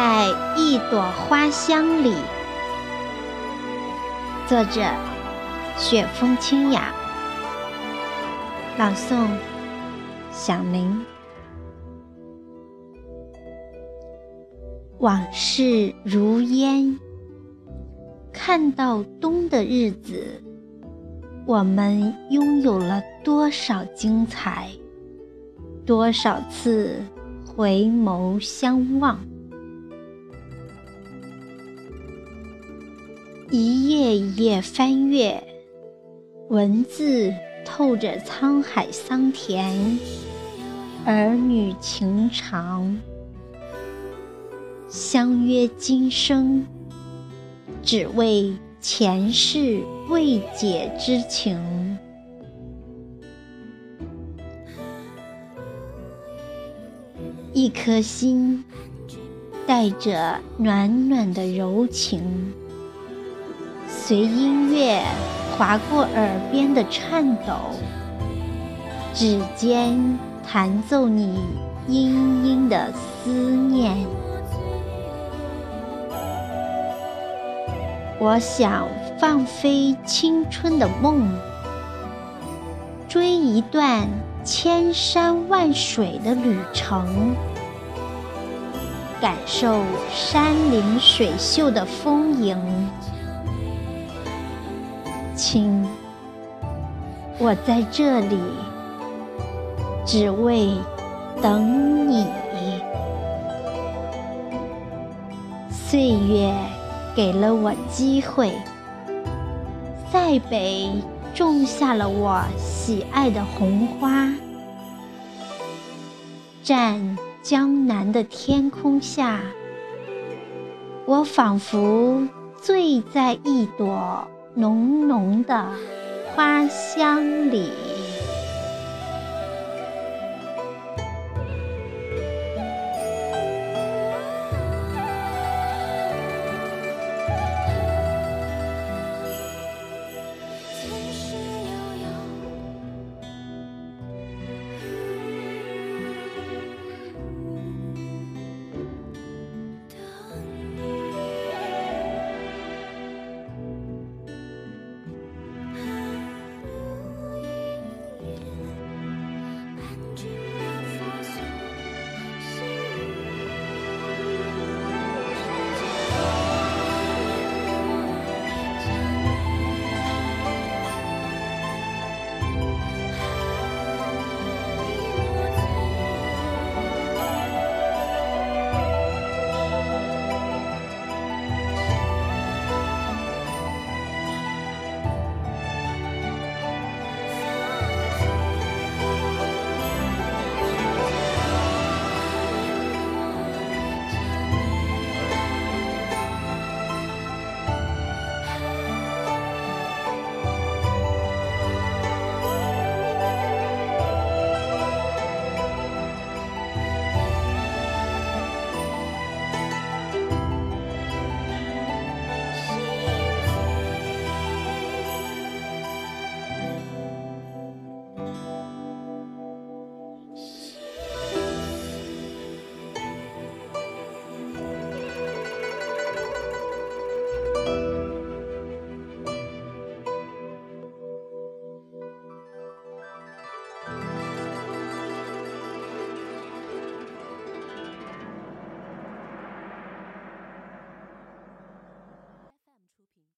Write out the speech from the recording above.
在一朵花香里。作者：雪风清雅。朗诵：响铃。往事如烟，看到冬的日子，我们拥有了多少精彩？多少次回眸相望？一页一页翻阅，文字透着沧海桑田，儿女情长。相约今生，只为前世未解之情。一颗心，带着暖暖的柔情。随音乐划过耳边的颤抖，指尖弹奏你殷殷的思念。我想放飞青春的梦，追一段千山万水的旅程，感受山林水秀的丰盈。亲，我在这里，只为等你。岁月给了我机会，塞北种下了我喜爱的红花。站江南的天空下，我仿佛醉在一朵。浓浓的花香里。